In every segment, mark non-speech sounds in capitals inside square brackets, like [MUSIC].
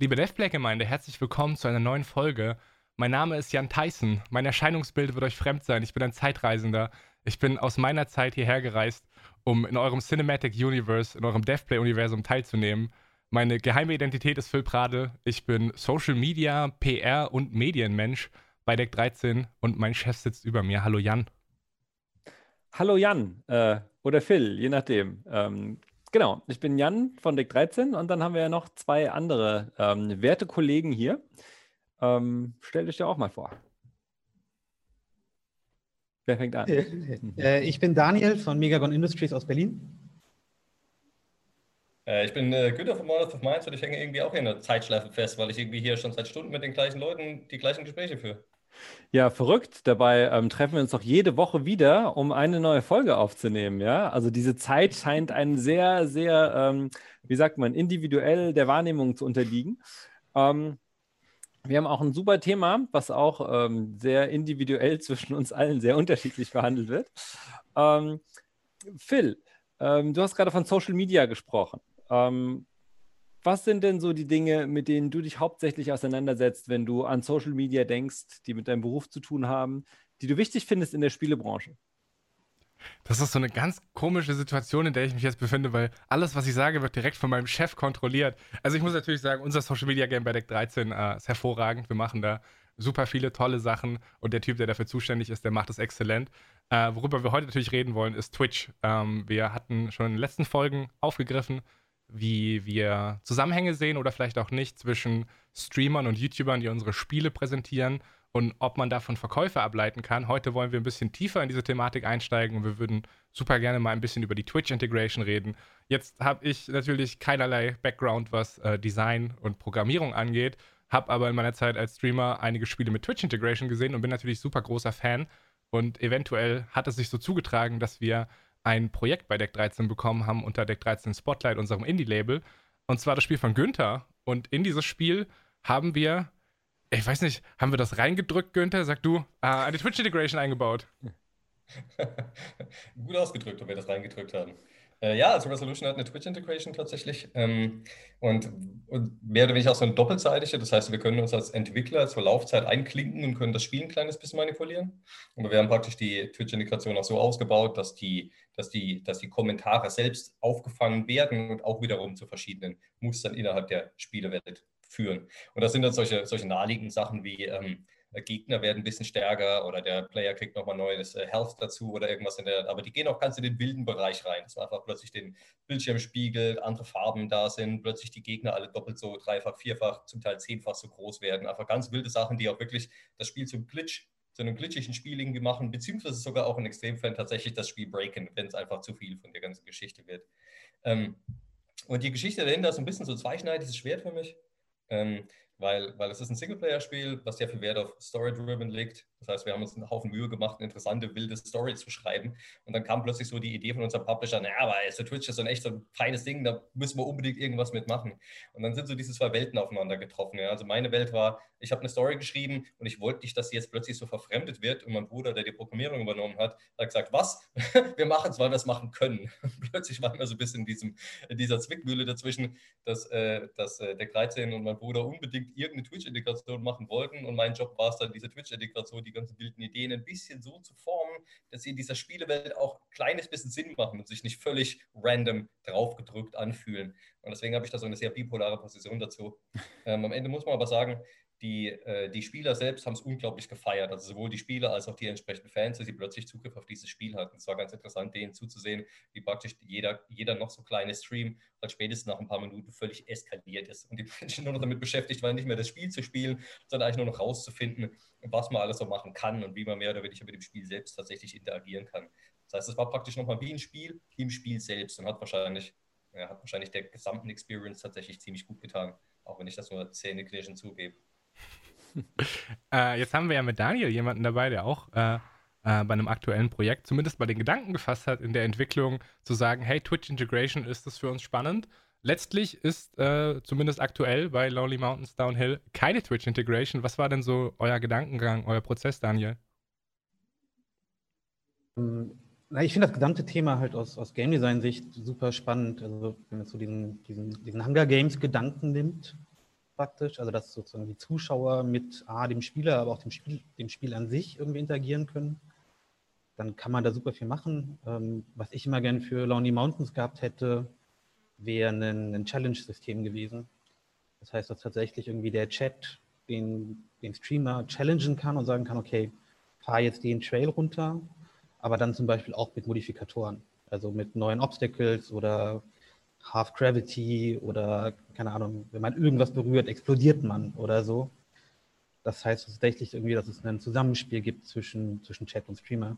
Liebe DevPlay-Gemeinde, herzlich willkommen zu einer neuen Folge. Mein Name ist Jan Tyson. Mein Erscheinungsbild wird euch fremd sein. Ich bin ein Zeitreisender. Ich bin aus meiner Zeit hierher gereist, um in eurem Cinematic Universe, in eurem DevPlay-Universum teilzunehmen. Meine geheime Identität ist Phil Prade. Ich bin Social Media, PR und Medienmensch bei Deck 13 und mein Chef sitzt über mir. Hallo Jan. Hallo Jan äh, oder Phil, je nachdem. Ähm, Genau, ich bin Jan von Deck 13 und dann haben wir ja noch zwei andere ähm, werte Kollegen hier. Ähm, stellt euch ja auch mal vor. Wer fängt an? Äh, äh, ich bin Daniel von Megagon Industries aus Berlin. Äh, ich bin äh, Günther von Monarch of Mainz und ich hänge irgendwie auch in der Zeitschleife fest, weil ich irgendwie hier schon seit Stunden mit den gleichen Leuten die gleichen Gespräche führe. Ja, verrückt. Dabei ähm, treffen wir uns doch jede Woche wieder, um eine neue Folge aufzunehmen. Ja, also diese Zeit scheint einen sehr, sehr, ähm, wie sagt man, individuell der Wahrnehmung zu unterliegen. Ähm, wir haben auch ein super Thema, was auch ähm, sehr individuell zwischen uns allen sehr unterschiedlich behandelt wird. Ähm, Phil, ähm, du hast gerade von Social Media gesprochen was sind denn so die Dinge, mit denen du dich hauptsächlich auseinandersetzt, wenn du an Social Media denkst, die mit deinem Beruf zu tun haben, die du wichtig findest in der Spielebranche? Das ist so eine ganz komische Situation, in der ich mich jetzt befinde, weil alles, was ich sage, wird direkt von meinem Chef kontrolliert. Also ich muss natürlich sagen, unser Social Media Game bei Deck 13 äh, ist hervorragend. Wir machen da super viele tolle Sachen und der Typ, der dafür zuständig ist, der macht es exzellent. Äh, worüber wir heute natürlich reden wollen, ist Twitch. Ähm, wir hatten schon in den letzten Folgen aufgegriffen, wie wir Zusammenhänge sehen oder vielleicht auch nicht zwischen Streamern und YouTubern, die unsere Spiele präsentieren und ob man davon Verkäufe ableiten kann. Heute wollen wir ein bisschen tiefer in diese Thematik einsteigen und wir würden super gerne mal ein bisschen über die Twitch-Integration reden. Jetzt habe ich natürlich keinerlei Background, was äh, Design und Programmierung angeht, habe aber in meiner Zeit als Streamer einige Spiele mit Twitch-Integration gesehen und bin natürlich super großer Fan. Und eventuell hat es sich so zugetragen, dass wir ein Projekt bei Deck 13 bekommen haben unter Deck 13 Spotlight, unserem Indie-Label. Und zwar das Spiel von Günther. Und in dieses Spiel haben wir, ich weiß nicht, haben wir das reingedrückt, Günther? Sag du, äh, eine Twitch-Integration eingebaut. [LAUGHS] Gut ausgedrückt, ob wir das reingedrückt haben. Äh, ja, also Resolution hat eine Twitch-Integration tatsächlich ähm, und, und, mehr oder weniger auch so eine doppelseitige. Das heißt, wir können uns als Entwickler zur Laufzeit einklinken und können das Spiel ein kleines bisschen manipulieren. Aber wir haben praktisch die Twitch-Integration auch so ausgebaut, dass die, dass, die, dass die Kommentare selbst aufgefangen werden und auch wiederum zu verschiedenen Mustern innerhalb der Spielewelt führen. Und das sind dann solche, solche naheliegenden Sachen wie ähm, äh, Gegner werden ein bisschen stärker oder der Player kriegt nochmal neues äh, Health dazu oder irgendwas in der, aber die gehen auch ganz in den wilden Bereich rein, dass man einfach plötzlich den Bildschirm spiegelt, andere Farben da sind, plötzlich die Gegner alle doppelt so, dreifach, vierfach, zum Teil zehnfach so groß werden. Einfach ganz wilde Sachen, die auch wirklich das Spiel zum Glitch, zu einem glitchigen Spiel irgendwie machen, beziehungsweise sogar auch in Extremfällen tatsächlich das Spiel breaken, wenn es einfach zu viel von der ganzen Geschichte wird. Ähm, und die Geschichte dahinter ist ein bisschen so zweischneidiges Schwert für mich. Ähm, weil, weil es ist ein Singleplayer-Spiel, was sehr viel Wert auf Story-Driven legt. Das heißt, wir haben uns einen Haufen Mühe gemacht, eine interessante, wilde Story zu schreiben. Und dann kam plötzlich so die Idee von unserem Publisher, naja, aber so Twitch ist so ein echt so ein feines Ding, da müssen wir unbedingt irgendwas mitmachen. Und dann sind so diese zwei Welten aufeinander getroffen. Ja. Also meine Welt war, ich habe eine Story geschrieben und ich wollte nicht, dass sie jetzt plötzlich so verfremdet wird. Und mein Bruder, der die Programmierung übernommen hat, hat gesagt, was? [LAUGHS] wir machen es, weil wir es machen können. [LAUGHS] plötzlich waren wir so ein bisschen in, diesem, in dieser Zwickmühle dazwischen, dass, äh, dass äh, der 13 und mein Bruder unbedingt irgendeine Twitch-Integration machen wollten. Und mein Job war es dann, diese Twitch-Integration, die ganzen wilden Ideen ein bisschen so zu formen, dass sie in dieser Spielewelt auch ein kleines bisschen Sinn machen und sich nicht völlig random draufgedrückt anfühlen. Und deswegen habe ich da so eine sehr bipolare Position dazu. Ähm, am Ende muss man aber sagen, die, äh, die Spieler selbst haben es unglaublich gefeiert. Also sowohl die Spieler als auch die entsprechenden Fans, dass sie plötzlich Zugriff auf dieses Spiel hatten. Es war ganz interessant, denen zuzusehen, wie praktisch jeder, jeder noch so kleine Stream halt spätestens nach ein paar Minuten völlig eskaliert ist. Und die Menschen nur noch damit beschäftigt waren, nicht mehr das Spiel zu spielen, sondern eigentlich nur noch rauszufinden, was man alles so machen kann und wie man mehr oder weniger mit dem Spiel selbst tatsächlich interagieren kann. Das heißt, es war praktisch nochmal wie ein Spiel im Spiel selbst und hat wahrscheinlich, ja, hat wahrscheinlich der gesamten Experience tatsächlich ziemlich gut getan, auch wenn ich das nur zähneknirschend zugebe. [LAUGHS] äh, jetzt haben wir ja mit Daniel jemanden dabei, der auch äh, äh, bei einem aktuellen Projekt zumindest mal den Gedanken gefasst hat, in der Entwicklung zu sagen, hey, Twitch Integration, ist das für uns spannend? Letztlich ist äh, zumindest aktuell bei Lonely Mountains Downhill keine Twitch Integration. Was war denn so euer Gedankengang, euer Prozess, Daniel? Ähm, na, ich finde das gesamte Thema halt aus, aus Game Design-Sicht super spannend. Also, wenn man so diesen, diesen, diesen Hunger Games-Gedanken nimmt, praktisch, also dass sozusagen die Zuschauer mit A, dem Spieler, aber auch dem Spiel, dem Spiel an sich irgendwie interagieren können. Dann kann man da super viel machen. Ähm, was ich immer gerne für Lonely Mountains gehabt hätte, wäre ein, ein Challenge-System gewesen. Das heißt, dass tatsächlich irgendwie der Chat den, den Streamer challengen kann und sagen kann, okay, fahr jetzt den Trail runter, aber dann zum Beispiel auch mit Modifikatoren, also mit neuen Obstacles oder Half Gravity oder keine Ahnung, wenn man irgendwas berührt, explodiert man oder so. Das heißt tatsächlich irgendwie, dass es ein Zusammenspiel gibt zwischen, zwischen Chat und Streamer.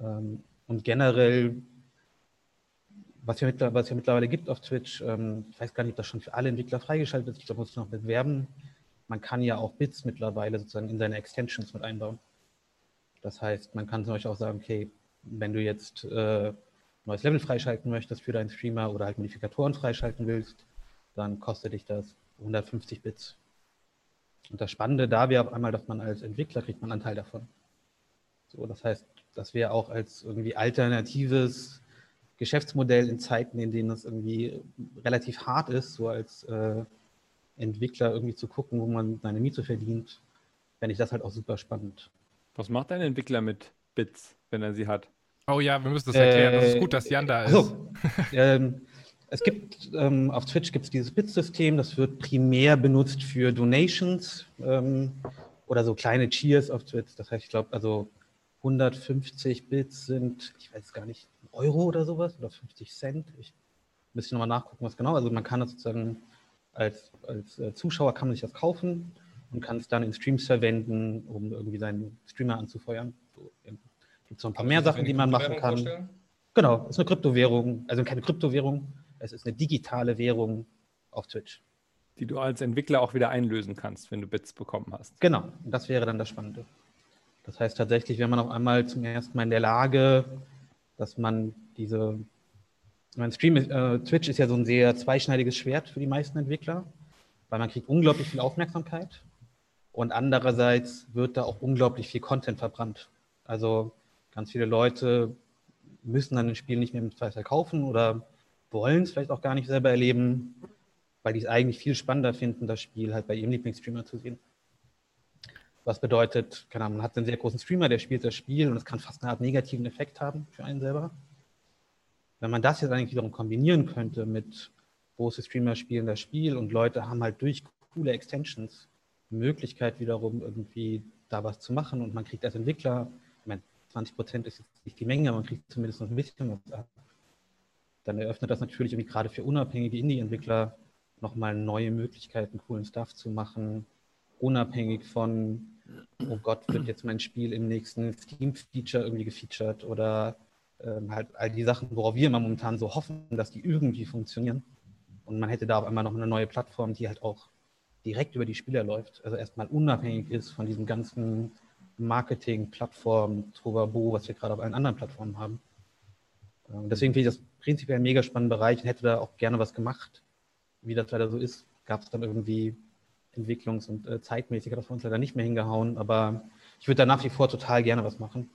Ähm, und generell, was es ja, mittlerweile gibt auf Twitch, ähm, ich weiß gar nicht, ob das schon für alle Entwickler freigeschaltet ist, ich glaube, muss ich noch bewerben. Man kann ja auch Bits mittlerweile sozusagen in seine Extensions mit einbauen. Das heißt, man kann zum Beispiel auch sagen, okay, wenn du jetzt äh, neues Level freischalten möchtest für deinen Streamer oder halt Modifikatoren freischalten willst, dann kostet dich das 150 Bits. Und das Spannende da wäre auf einmal, dass man als Entwickler kriegt man einen Anteil davon. So, das heißt, das wäre auch als irgendwie alternatives Geschäftsmodell in Zeiten, in denen es irgendwie relativ hart ist, so als äh, Entwickler irgendwie zu gucken, wo man seine Miete verdient, fände ich das halt auch super spannend. Was macht ein Entwickler mit Bits, wenn er sie hat? Oh ja, wir müssen das erklären. Äh, das ist gut, dass Jan da ist. Also, [LAUGHS] ähm, es gibt ähm, auf Twitch gibt es dieses Bit-System, das wird primär benutzt für Donations ähm, oder so kleine Cheers auf Twitch. Das heißt, ich glaube, also 150 Bits sind, ich weiß gar nicht, Euro oder sowas oder 50 Cent. Ich müsste nochmal nachgucken, was genau. Also man kann das sozusagen als, als äh, Zuschauer kann man sich das kaufen und kann es dann in Streams verwenden, um irgendwie seinen Streamer anzufeuern. So, gibt es noch ein paar mehr Sachen, die man machen kann. Vorstellen? Genau, es ist eine Kryptowährung, also keine Kryptowährung, es ist eine digitale Währung auf Twitch. Die du als Entwickler auch wieder einlösen kannst, wenn du Bits bekommen hast. Genau, das wäre dann das Spannende. Das heißt tatsächlich, wenn man auf einmal zum ersten Mal in der Lage, dass man diese, mein Stream, äh, Twitch ist ja so ein sehr zweischneidiges Schwert für die meisten Entwickler, weil man kriegt unglaublich viel Aufmerksamkeit und andererseits wird da auch unglaublich viel Content verbrannt. Also Ganz viele Leute müssen dann ein Spiel nicht mehr im Zweifel kaufen oder wollen es vielleicht auch gar nicht selber erleben, weil die es eigentlich viel spannender finden, das Spiel halt bei ihrem Lieblingsstreamer zu sehen. Was bedeutet, keine Ahnung, man hat einen sehr großen Streamer, der spielt das Spiel und es kann fast eine Art negativen Effekt haben für einen selber. Wenn man das jetzt eigentlich wiederum kombinieren könnte mit große Streamer spielen das Spiel und Leute haben halt durch coole Extensions die Möglichkeit wiederum irgendwie da was zu machen und man kriegt als Entwickler 20 Prozent ist jetzt nicht die Menge, aber man kriegt zumindest noch ein bisschen was ab. Dann eröffnet das natürlich irgendwie gerade für unabhängige Indie-Entwickler nochmal neue Möglichkeiten, coolen Stuff zu machen, unabhängig von, oh Gott, wird jetzt mein Spiel im nächsten Steam-Feature irgendwie gefeatured oder ähm, halt all die Sachen, worauf wir immer momentan so hoffen, dass die irgendwie funktionieren. Und man hätte da auf einmal noch eine neue Plattform, die halt auch direkt über die Spieler läuft, also erstmal unabhängig ist von diesem ganzen Marketing, Plattform, Trovabo, was wir gerade auf allen anderen Plattformen haben. Ähm, deswegen finde ich das prinzipiell ein mega spannender Bereich und hätte da auch gerne was gemacht. Wie das leider so ist, gab es dann irgendwie entwicklungs- und äh, zeitmäßig hat das für uns leider nicht mehr hingehauen, aber ich würde da nach wie vor total gerne was machen.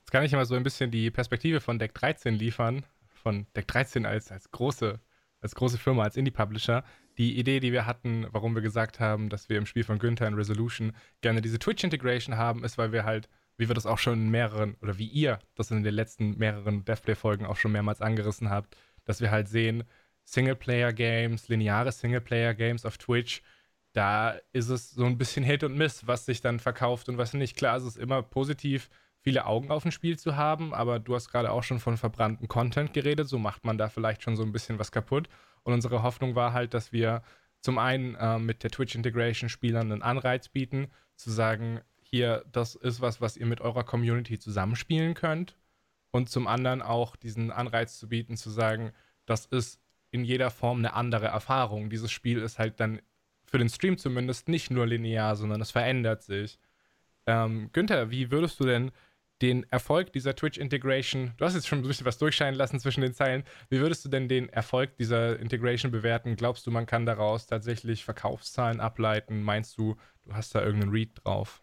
Jetzt kann ich mal so ein bisschen die Perspektive von Deck 13 liefern, von Deck 13 als, als große als große Firma, als Indie-Publisher, die Idee, die wir hatten, warum wir gesagt haben, dass wir im Spiel von Günther in Resolution gerne diese Twitch-Integration haben, ist, weil wir halt, wie wir das auch schon in mehreren, oder wie ihr das in den letzten mehreren Deathplay-Folgen auch schon mehrmals angerissen habt, dass wir halt sehen, Singleplayer-Games, lineare Singleplayer-Games auf Twitch, da ist es so ein bisschen Hit und Miss, was sich dann verkauft und was nicht. Klar, es ist immer positiv, viele Augen auf ein Spiel zu haben, aber du hast gerade auch schon von verbrannten Content geredet, so macht man da vielleicht schon so ein bisschen was kaputt. Und unsere Hoffnung war halt, dass wir zum einen äh, mit der Twitch Integration Spielern einen Anreiz bieten, zu sagen, hier, das ist was, was ihr mit eurer Community zusammenspielen könnt. Und zum anderen auch diesen Anreiz zu bieten, zu sagen, das ist in jeder Form eine andere Erfahrung. Dieses Spiel ist halt dann für den Stream zumindest nicht nur linear, sondern es verändert sich. Ähm, Günther, wie würdest du denn den Erfolg dieser Twitch-Integration, du hast jetzt schon ein bisschen was durchscheinen lassen zwischen den Zeilen, wie würdest du denn den Erfolg dieser Integration bewerten? Glaubst du, man kann daraus tatsächlich Verkaufszahlen ableiten? Meinst du, du hast da irgendeinen Read drauf?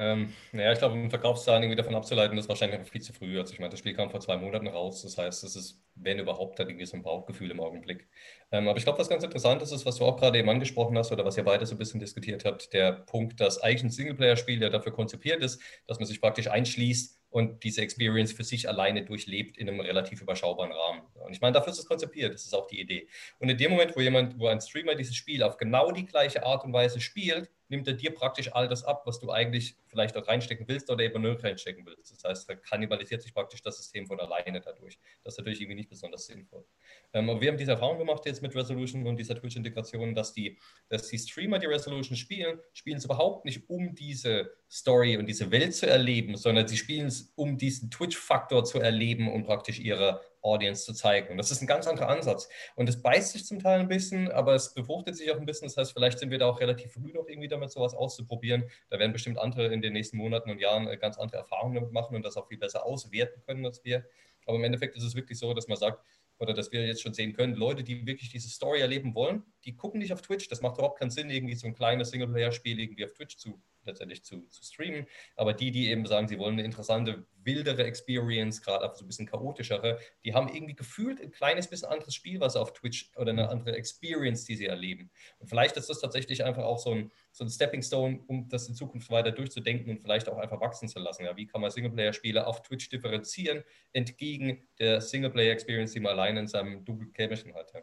Ähm, naja, ich glaube, um Verkaufszahlen irgendwie davon abzuleiten, ist wahrscheinlich noch viel zu früh. Also ich meine, das Spiel kam vor zwei Monaten raus. Das heißt, es ist, wenn überhaupt, dann irgendwie so ein Bauchgefühl im Augenblick. Ähm, aber ich glaube, was ganz interessant ist, ist, was du auch gerade eben angesprochen hast oder was ihr beide so ein bisschen diskutiert habt, der Punkt, dass eigentlich ein Singleplayer-Spiel ja dafür konzipiert ist, dass man sich praktisch einschließt und diese Experience für sich alleine durchlebt in einem relativ überschaubaren Rahmen. Und ich meine, dafür ist es konzipiert, das ist auch die Idee. Und in dem Moment, wo jemand, wo ein Streamer dieses Spiel auf genau die gleiche Art und Weise spielt, nimmt er dir praktisch all das ab, was du eigentlich vielleicht auch reinstecken willst oder eben nur reinstecken willst. Das heißt, da kannibalisiert sich praktisch das System von alleine dadurch. Das ist natürlich irgendwie nicht besonders sinnvoll. Ähm, aber wir haben diese Erfahrung gemacht jetzt mit Resolution und dieser Twitch-Integration, dass die, dass die Streamer, die Resolution spielen, spielen es überhaupt nicht, um diese Story und diese Welt zu erleben, sondern sie spielen es, um diesen Twitch-Faktor zu erleben und praktisch ihre Audience zu zeigen. Das ist ein ganz anderer Ansatz. Und es beißt sich zum Teil ein bisschen, aber es befruchtet sich auch ein bisschen. Das heißt, vielleicht sind wir da auch relativ früh noch irgendwie damit, sowas auszuprobieren. Da werden bestimmt andere in den nächsten Monaten und Jahren äh, ganz andere Erfahrungen damit machen und das auch viel besser auswerten können als wir. Aber im Endeffekt ist es wirklich so, dass man sagt, oder dass wir jetzt schon sehen können, Leute, die wirklich diese Story erleben wollen, die gucken nicht auf Twitch. Das macht überhaupt keinen Sinn, irgendwie so ein kleines Singleplayer-Spiel irgendwie auf Twitch zu letztendlich zu, zu streamen. Aber die, die eben sagen, sie wollen eine interessante, wildere Experience, gerade auch so ein bisschen chaotischere, die haben irgendwie gefühlt ein kleines bisschen anderes Spiel, was auf Twitch oder eine andere Experience, die sie erleben. Und vielleicht ist das tatsächlich einfach auch so ein, so ein Stepping Stone, um das in Zukunft weiter durchzudenken und vielleicht auch einfach wachsen zu lassen. Ja, wie kann man Singleplayer-Spiele auf Twitch differenzieren, entgegen der Singleplayer-Experience, die man alleine in seinem Double Kämmerchen hat. Ja.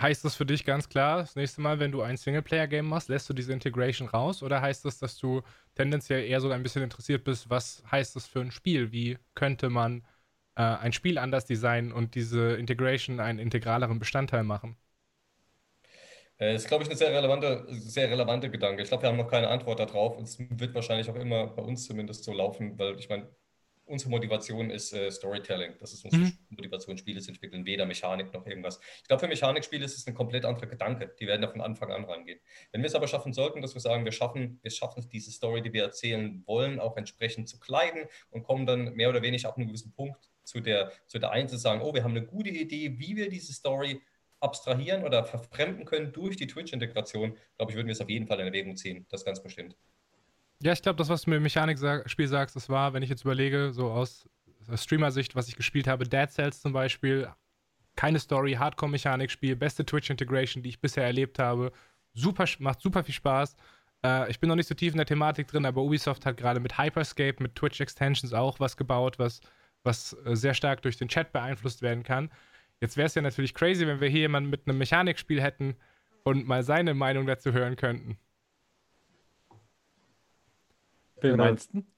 Heißt das für dich ganz klar, das nächste Mal, wenn du ein Singleplayer-Game machst, lässt du diese Integration raus? Oder heißt das, dass du tendenziell eher so ein bisschen interessiert bist, was heißt das für ein Spiel? Wie könnte man äh, ein Spiel anders designen und diese Integration einen integraleren Bestandteil machen? Das ist, glaube ich, ein sehr relevanter, sehr relevante Gedanke. Ich glaube, wir haben noch keine Antwort darauf. Es wird wahrscheinlich auch immer bei uns zumindest so laufen, weil ich meine, unsere Motivation ist äh, Storytelling. Das ist unsere mhm. Motivation, Spiele zu entwickeln, weder Mechanik noch irgendwas. Ich glaube, für Mechanikspiele ist es ein komplett anderer Gedanke. Die werden da von Anfang an rangehen. Wenn wir es aber schaffen sollten, dass wir sagen, wir schaffen, wir schaffen diese Story, die wir erzählen wollen, auch entsprechend zu kleiden und kommen dann mehr oder weniger ab einem gewissen Punkt zu der, zu der einen zu sagen, oh, wir haben eine gute Idee, wie wir diese Story abstrahieren oder verfremden können durch die Twitch-Integration, glaube ich, würden wir es auf jeden Fall in Erwägung ziehen. Das ganz bestimmt. Ja, ich glaube, das, was du mir im Mechanik-Spiel sagst, das war, wenn ich jetzt überlege, so aus Streamer-Sicht, was ich gespielt habe, Dead Cells zum Beispiel, keine Story, Hardcore-Mechanik-Spiel, beste Twitch-Integration, die ich bisher erlebt habe. Super, macht super viel Spaß. Äh, ich bin noch nicht so tief in der Thematik drin, aber Ubisoft hat gerade mit Hyperscape, mit Twitch-Extensions auch was gebaut, was, was äh, sehr stark durch den Chat beeinflusst werden kann. Jetzt wäre es ja natürlich crazy, wenn wir hier jemanden mit einem Mechanikspiel hätten und mal seine Meinung dazu hören könnten. Wen genau. meinst du? [LAUGHS]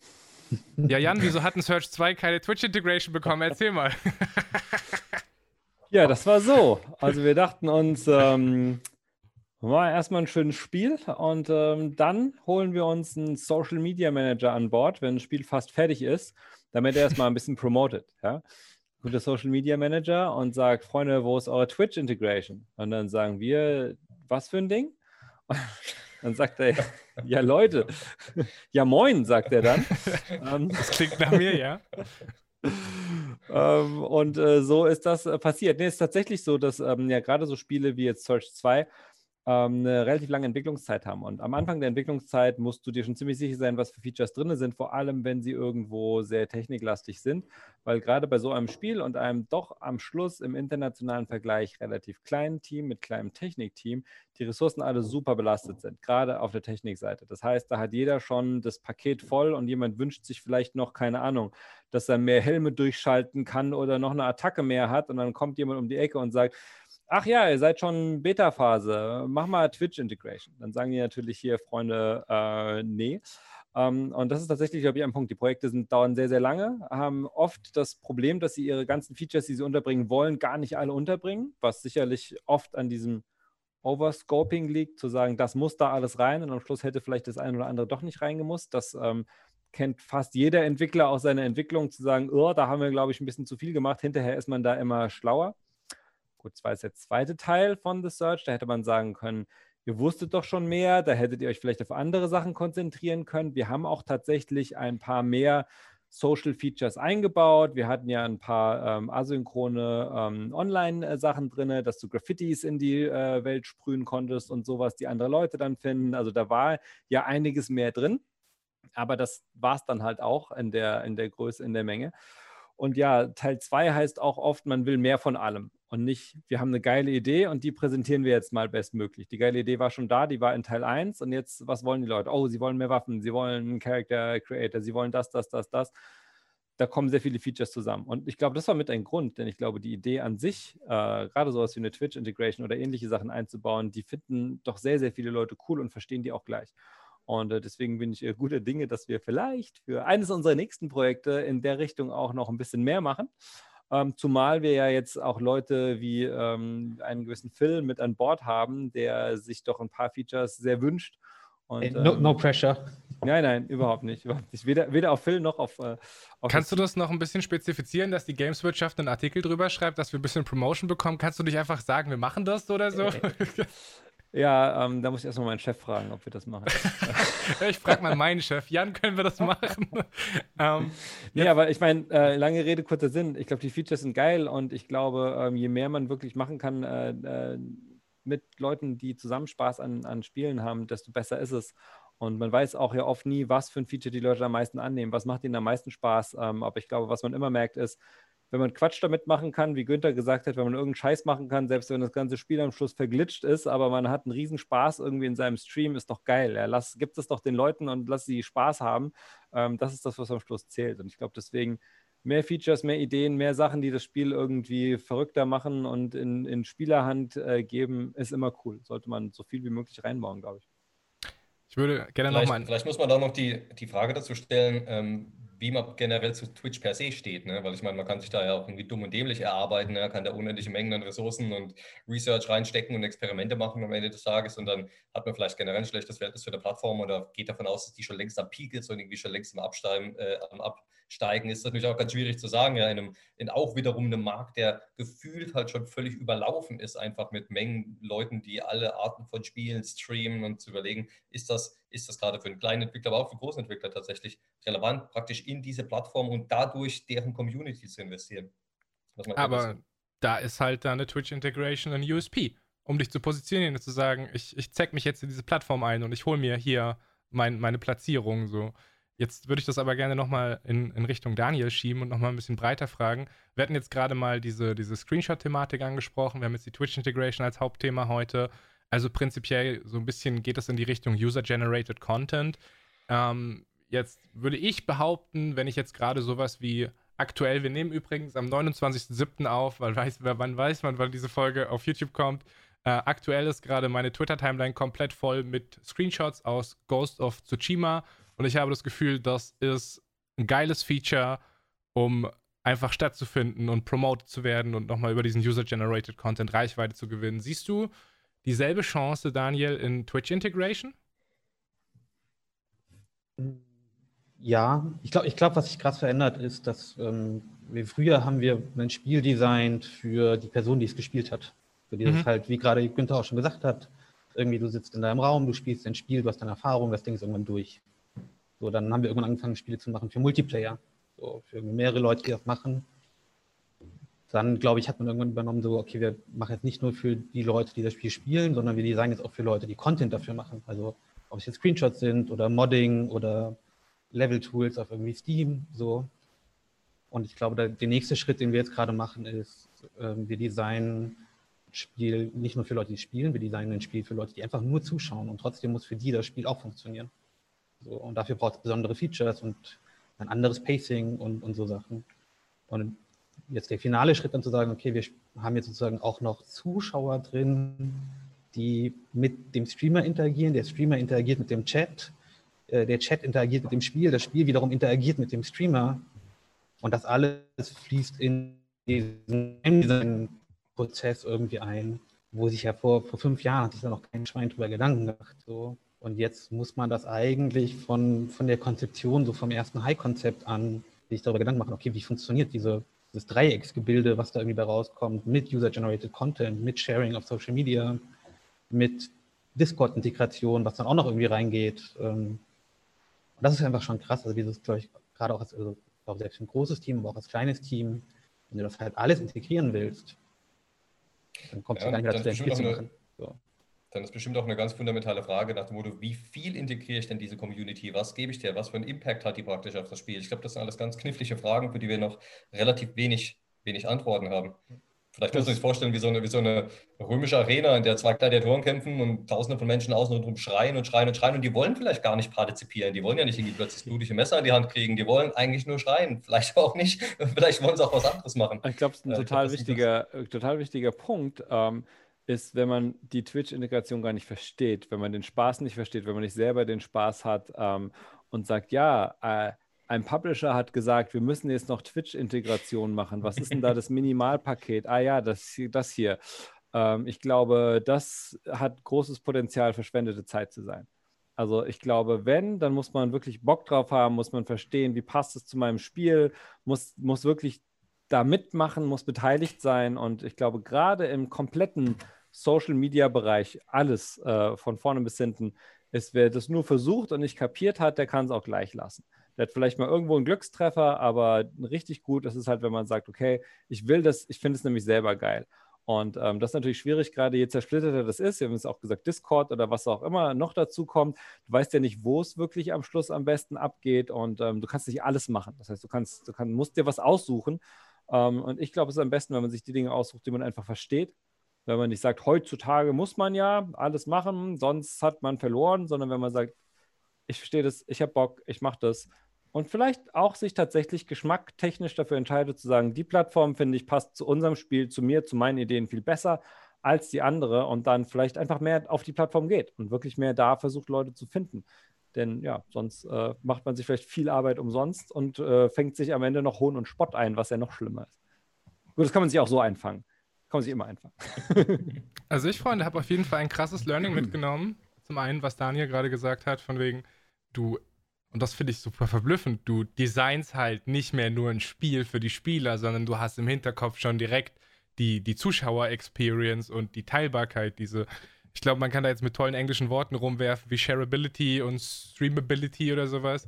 Ja, Jan, wieso hat ein Search 2 keine Twitch-Integration bekommen? Erzähl mal. Ja, das war so. Also wir dachten uns, ähm, war erstmal ein schönes Spiel und ähm, dann holen wir uns einen Social Media Manager an Bord, wenn ein Spiel fast fertig ist, damit er erstmal ein bisschen [LAUGHS] promotet. Ja? Guter Social Media Manager und sagt, Freunde, wo ist eure Twitch Integration? Und dann sagen wir, was für ein Ding? Dann sagt er, [LAUGHS] ja Leute, [LAUGHS] ja moin, sagt er dann. [LAUGHS] Ähm, das klingt nach mir, ja. ähm, und äh, so ist das äh, passiert. Nee, es ist tatsächlich so, dass ähm, ja gerade so Spiele wie jetzt Search 2 ähm, eine relativ lange Entwicklungszeit haben. Und am Anfang der Entwicklungszeit musst du dir schon ziemlich sicher sein, was für Features drin sind, vor allem wenn sie irgendwo sehr techniklastig sind, weil gerade bei so einem Spiel und einem doch am Schluss im internationalen Vergleich relativ kleinen Team mit kleinem Technikteam die Ressourcen alle super belastet sind, gerade auf der Technikseite. Das heißt, da hat jeder schon das Paket voll und jemand wünscht sich vielleicht noch, keine Ahnung, dass er mehr Helme durchschalten kann oder noch eine Attacke mehr hat und dann kommt jemand um die Ecke und sagt, ach ja, ihr seid schon Beta-Phase, mach mal Twitch-Integration. Dann sagen die natürlich hier, Freunde, äh, nee. Um, ähm, und das ist tatsächlich, glaube ich, ein Punkt. Die Projekte sind, dauern sehr, sehr lange, haben oft das Problem, dass sie ihre ganzen Features, die sie unterbringen wollen, gar nicht alle unterbringen, was sicherlich oft an diesem Overscoping liegt, zu sagen, das muss da alles rein und am Schluss hätte vielleicht das eine oder andere doch nicht reingemusst. Das ähm, kennt fast jeder Entwickler aus seiner Entwicklung, zu sagen, oh, da haben wir, glaube ich, ein bisschen zu viel gemacht. Hinterher ist man da immer schlauer. Gut, zwar ist der zweite Teil von The Search, da hätte man sagen können, ihr wusstet doch schon mehr, da hättet ihr euch vielleicht auf andere Sachen konzentrieren können. Wir haben auch tatsächlich ein paar mehr Social Features eingebaut. Wir hatten ja ein paar ähm, asynchrone ähm, Online-Sachen drin, dass du Graffitis in die äh, Welt sprühen konntest und sowas, die andere Leute dann finden. Also da war ja einiges mehr drin. Aber das war es dann halt auch in der, in der Größe, in der Menge. Und ja, Teil 2 heißt auch oft, man will mehr von allem und nicht, wir haben eine geile Idee und die präsentieren wir jetzt mal bestmöglich. Die geile Idee war schon da, die war in Teil 1 und jetzt, was wollen die Leute? Oh, sie wollen mehr Waffen, sie wollen Character Creator, sie wollen das, das, das, das. Da kommen sehr viele Features zusammen. Und ich glaube, das war mit ein Grund, denn ich glaube, die Idee an sich, äh, gerade sowas wie eine Twitch-Integration oder ähnliche Sachen einzubauen, die finden doch sehr, sehr viele Leute cool und verstehen die auch gleich. Und äh, deswegen bin ich äh, guter Dinge, dass wir vielleicht für eines unserer nächsten Projekte in der Richtung auch noch ein bisschen mehr machen. Ähm, zumal wir ja jetzt auch Leute wie ähm, einen gewissen Phil mit an Bord haben, der sich doch ein paar Features sehr wünscht. Und, hey, no, ähm, no, pressure. Nein, nein, überhaupt nicht. Überhaupt nicht. Weder, weder auf Phil noch auf. Äh, auf Kannst du das noch ein bisschen spezifizieren, dass die Gameswirtschaft einen Artikel drüber schreibt, dass wir ein bisschen Promotion bekommen? Kannst du nicht einfach sagen, wir machen das oder so? Äh, [LAUGHS] Ja, ähm, da muss ich erstmal meinen Chef fragen, ob wir das machen. [LAUGHS] ich frage mal meinen Chef. Jan, können wir das machen? [LAUGHS] ähm, ja, aber ich meine, äh, lange Rede, kurzer Sinn. Ich glaube, die Features sind geil und ich glaube, ähm, je mehr man wirklich machen kann äh, äh, mit Leuten, die zusammen Spaß an, an Spielen haben, desto besser ist es. Und man weiß auch ja oft nie, was für ein Feature die Leute am meisten annehmen, was macht ihnen am meisten Spaß. Ähm, aber ich glaube, was man immer merkt, ist, wenn man Quatsch damit machen kann, wie Günther gesagt hat, wenn man irgendeinen Scheiß machen kann, selbst wenn das ganze Spiel am Schluss verglitscht ist, aber man hat einen riesen Spaß irgendwie in seinem Stream, ist doch geil. Ja, lass, gibt es doch den Leuten und lass sie Spaß haben. Ähm, das ist das, was am Schluss zählt. Und ich glaube, deswegen mehr Features, mehr Ideen, mehr Sachen, die das Spiel irgendwie verrückter machen und in, in Spielerhand äh, geben, ist immer cool. Sollte man so viel wie möglich reinbauen, glaube ich. Ich würde gerne nochmal. Vielleicht muss man da noch die, die Frage dazu stellen, ähm, wie man generell zu Twitch per se steht, ne? weil ich meine, man kann sich da ja auch irgendwie dumm und dämlich erarbeiten, ne? kann da unendliche Mengen an Ressourcen und Research reinstecken und Experimente machen am Ende des Tages und dann hat man vielleicht generell ein schlechtes Verhältnis zu der Plattform oder geht davon aus, dass die schon längst am Peak ist und irgendwie schon längst im Absteigen, äh, am Ab steigen, ist natürlich auch ganz schwierig zu sagen. Ja, in, einem, in auch wiederum einem Markt, der gefühlt halt schon völlig überlaufen ist, einfach mit Mengen Leuten, die alle Arten von Spielen streamen und zu überlegen, ist das, ist das gerade für einen kleinen Entwickler, aber auch für großen Entwickler tatsächlich relevant, praktisch in diese Plattform und dadurch deren Community zu investieren. aber da ist halt da eine Twitch Integration ein USP, um dich zu positionieren und zu sagen, ich, ich zeig mich jetzt in diese Plattform ein und ich hole mir hier mein, meine Platzierung so. Jetzt würde ich das aber gerne nochmal in, in Richtung Daniel schieben und nochmal ein bisschen breiter fragen. Wir hatten jetzt gerade mal diese, diese Screenshot-Thematik angesprochen. Wir haben jetzt die Twitch-Integration als Hauptthema heute. Also prinzipiell so ein bisschen geht es in die Richtung User-Generated Content. Ähm, jetzt würde ich behaupten, wenn ich jetzt gerade sowas wie aktuell, wir nehmen übrigens am 29.07. auf, weil weiß, wann weiß man, wann diese Folge auf YouTube kommt. Äh, aktuell ist gerade meine Twitter-Timeline komplett voll mit Screenshots aus Ghost of Tsushima und ich habe das Gefühl, das ist ein geiles Feature, um einfach stattzufinden und promoted zu werden und nochmal über diesen User-Generated Content Reichweite zu gewinnen. Siehst du dieselbe Chance, Daniel, in Twitch Integration? Ja, ich glaube, ich glaub, was sich krass verändert ist, dass ähm, wir, früher haben wir ein Spiel designt für die Person, die es gespielt hat. Für dieses mhm. halt, wie gerade Günther auch schon gesagt hat, irgendwie du sitzt in deinem Raum, du spielst ein Spiel, du hast deine Erfahrung, das Ding ist irgendwann durch. So, dann haben wir irgendwann angefangen, Spiele zu machen für Multiplayer. So, für mehrere Leute, die das machen. Dann, glaube ich, hat man irgendwann übernommen, so, okay, wir machen jetzt nicht nur für die Leute, die das Spiel spielen, sondern wir designen jetzt auch für Leute, die Content dafür machen. Also, ob es jetzt Screenshots sind oder Modding oder Level-Tools auf irgendwie Steam, so. Und ich glaube, der, nächste Schritt, den wir jetzt gerade machen, ist, äh, wir designen Spiel nicht nur für Leute, die spielen, wir designen ein Spiel für Leute, die einfach nur zuschauen und trotzdem muss für die das Spiel auch funktionieren. So, und dafür braucht es besondere Features und ein anderes Pacing und, und so Sachen. Und jetzt der finale Schritt dann zu sagen, okay, wir haben jetzt sozusagen auch noch Zuschauer drin, die mit dem Streamer interagieren, der Streamer interagiert mit dem Chat, äh, der Chat interagiert mit dem Spiel, das Spiel wiederum interagiert mit dem Streamer und das alles fließt in diesen Prozess irgendwie ein, wo sich ja vor, vor fünf Jahren hat sich da noch kein Schwein drüber Gedanken gemacht. So. Und jetzt muss man das eigentlich von, von der Konzeption, so vom ersten High-Konzept an, sich darüber Gedanken machen, okay, wie funktioniert diese, dieses Dreiecksgebilde, was da irgendwie bei rauskommt, mit User-Generated Content, mit Sharing auf Social Media, mit Discord-Integration, was dann auch noch irgendwie reingeht. Ähm, und das ist einfach schon krass. Also, wie das, glaube ich, gerade auch als, also, auch selbst ein großes Team, aber auch als kleines Team, wenn du das halt alles integrieren willst, dann kommst ja, du gar nicht mehr dazu, dein Spiel zu machen. So dann ist bestimmt auch eine ganz fundamentale Frage nach dem Motto, wie viel integriere ich denn diese Community? Was gebe ich dir? Was für einen Impact hat die praktisch auf das Spiel? Ich glaube, das sind alles ganz knifflige Fragen, für die wir noch relativ wenig, wenig Antworten haben. Vielleicht muss man sich vorstellen, wie so, eine, wie so eine römische Arena, in der zwei Gladiatoren kämpfen und tausende von Menschen außen und drum schreien und schreien und schreien und die wollen vielleicht gar nicht partizipieren. Die wollen ja nicht irgendwie plötzlich blutige Messer in die Hand kriegen. Die wollen eigentlich nur schreien. [LAUGHS] Vielleicht auch nicht. Vielleicht wollen sie auch was anderes machen. Ich glaube, ein total, glaub, wichtiger, total wichtiger Punkt ähm, ist, wenn man die Twitch-Integration gar nicht versteht, wenn man den Spaß nicht versteht, wenn man nicht selber den Spaß hat ähm, und sagt, ja, äh, ein Publisher hat gesagt, wir müssen jetzt noch Twitch-Integration machen. Was ist denn da [LAUGHS] das Minimalpaket? Ah ja, das, das hier. Ähm, ich glaube, das hat großes Potenzial, verschwendete Zeit zu sein. Also ich glaube, wenn, dann muss man wirklich Bock drauf haben, muss man verstehen, wie passt es zu meinem Spiel, muss, muss wirklich da mitmachen, muss beteiligt sein. Und ich glaube, gerade im kompletten Social-Media-Bereich, alles äh, von vorne bis hinten, ist, wer das nur versucht und nicht kapiert hat, der kann es auch gleich lassen. Der hat vielleicht mal irgendwo einen Glückstreffer, aber richtig gut ist es halt, wenn man sagt, okay, ich will das, ich finde es nämlich selber geil. Und ähm, das ist natürlich schwierig, gerade je zersplitterter das ist. Wir haben es auch gesagt, Discord oder was auch immer noch dazu kommt. Du weißt ja nicht, wo es wirklich am Schluss am besten abgeht und ähm, du kannst nicht alles machen. Das heißt, du kannst, du kann, musst dir was aussuchen. Ähm, und ich glaube, es ist am besten, wenn man sich die Dinge aussucht, die man einfach versteht. Wenn man nicht sagt, heutzutage muss man ja alles machen, sonst hat man verloren, sondern wenn man sagt, ich verstehe das, ich habe Bock, ich mache das und vielleicht auch sich tatsächlich geschmacktechnisch dafür entscheidet zu sagen, die Plattform finde ich passt zu unserem Spiel, zu mir, zu meinen Ideen viel besser als die andere und dann vielleicht einfach mehr auf die Plattform geht und wirklich mehr da versucht, Leute zu finden. Denn ja, sonst äh, macht man sich vielleicht viel Arbeit umsonst und äh, fängt sich am Ende noch Hohn und Spott ein, was ja noch schlimmer ist. Gut, das kann man sich auch so einfangen. Kann man sich immer einfangen. [LAUGHS] also ich, Freunde, habe auf jeden Fall ein krasses Learning mitgenommen. Zum einen, was Daniel gerade gesagt hat, von wegen, du und das finde ich super verblüffend, du designst halt nicht mehr nur ein Spiel für die Spieler, sondern du hast im Hinterkopf schon direkt die, die Zuschauer-Experience und die Teilbarkeit, diese, ich glaube, man kann da jetzt mit tollen englischen Worten rumwerfen, wie Shareability und Streamability oder sowas.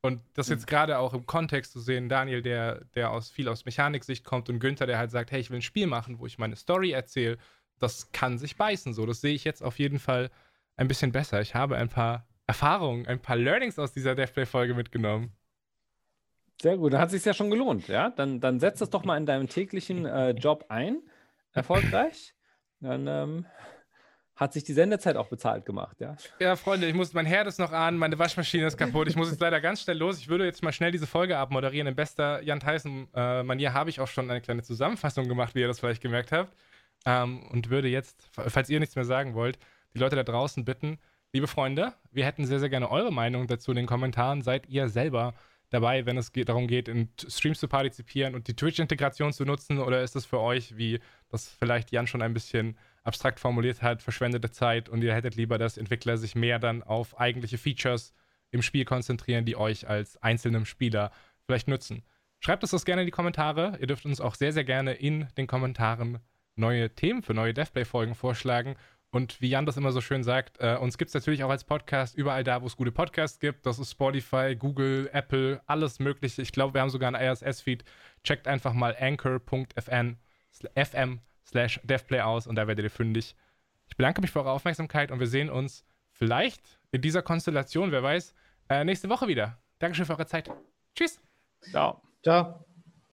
Und das jetzt mhm. gerade auch im Kontext zu sehen, Daniel, der, der aus viel aus Mechaniksicht kommt und Günther, der halt sagt, hey, ich will ein Spiel machen, wo ich meine Story erzähle, das kann sich beißen. So, das sehe ich jetzt auf jeden Fall ein bisschen besser. Ich habe ein paar Erfahrungen, ein paar Learnings aus dieser Deathplay-Folge mitgenommen. Sehr gut, da hat es sich ja schon gelohnt, ja? Dann, dann setz das doch mal in deinem täglichen äh, Job ein, erfolgreich. Dann ähm, hat sich die Sendezeit auch bezahlt gemacht, ja? Ja, Freunde, ich muss, mein Herd ist noch an, meine Waschmaschine ist kaputt. Ich muss jetzt leider ganz schnell los. Ich würde jetzt mal schnell diese Folge abmoderieren. In bester Jan Tyson-Manier äh, habe ich auch schon eine kleine Zusammenfassung gemacht, wie ihr das vielleicht gemerkt habt. Ähm, und würde jetzt, falls ihr nichts mehr sagen wollt, die Leute da draußen bitten, liebe Freunde, wir hätten sehr, sehr gerne eure Meinung dazu in den Kommentaren. Seid ihr selber dabei, wenn es darum geht, in Streams zu partizipieren und die Twitch-Integration zu nutzen? Oder ist es für euch, wie das vielleicht Jan schon ein bisschen abstrakt formuliert hat, verschwendete Zeit und ihr hättet lieber, dass Entwickler sich mehr dann auf eigentliche Features im Spiel konzentrieren, die euch als einzelnem Spieler vielleicht nutzen? Schreibt uns das gerne in die Kommentare. Ihr dürft uns auch sehr, sehr gerne in den Kommentaren neue Themen für neue Deathplay-Folgen vorschlagen. Und wie Jan das immer so schön sagt, äh, uns gibt es natürlich auch als Podcast überall da, wo es gute Podcasts gibt. Das ist Spotify, Google, Apple, alles Mögliche. Ich glaube, wir haben sogar einen ISS-Feed. Checkt einfach mal anchor.fm slash devplay aus und da werdet ihr fündig. Ich bedanke mich für eure Aufmerksamkeit und wir sehen uns vielleicht in dieser Konstellation, wer weiß, äh, nächste Woche wieder. Dankeschön für eure Zeit. Tschüss. Ciao. Ciao.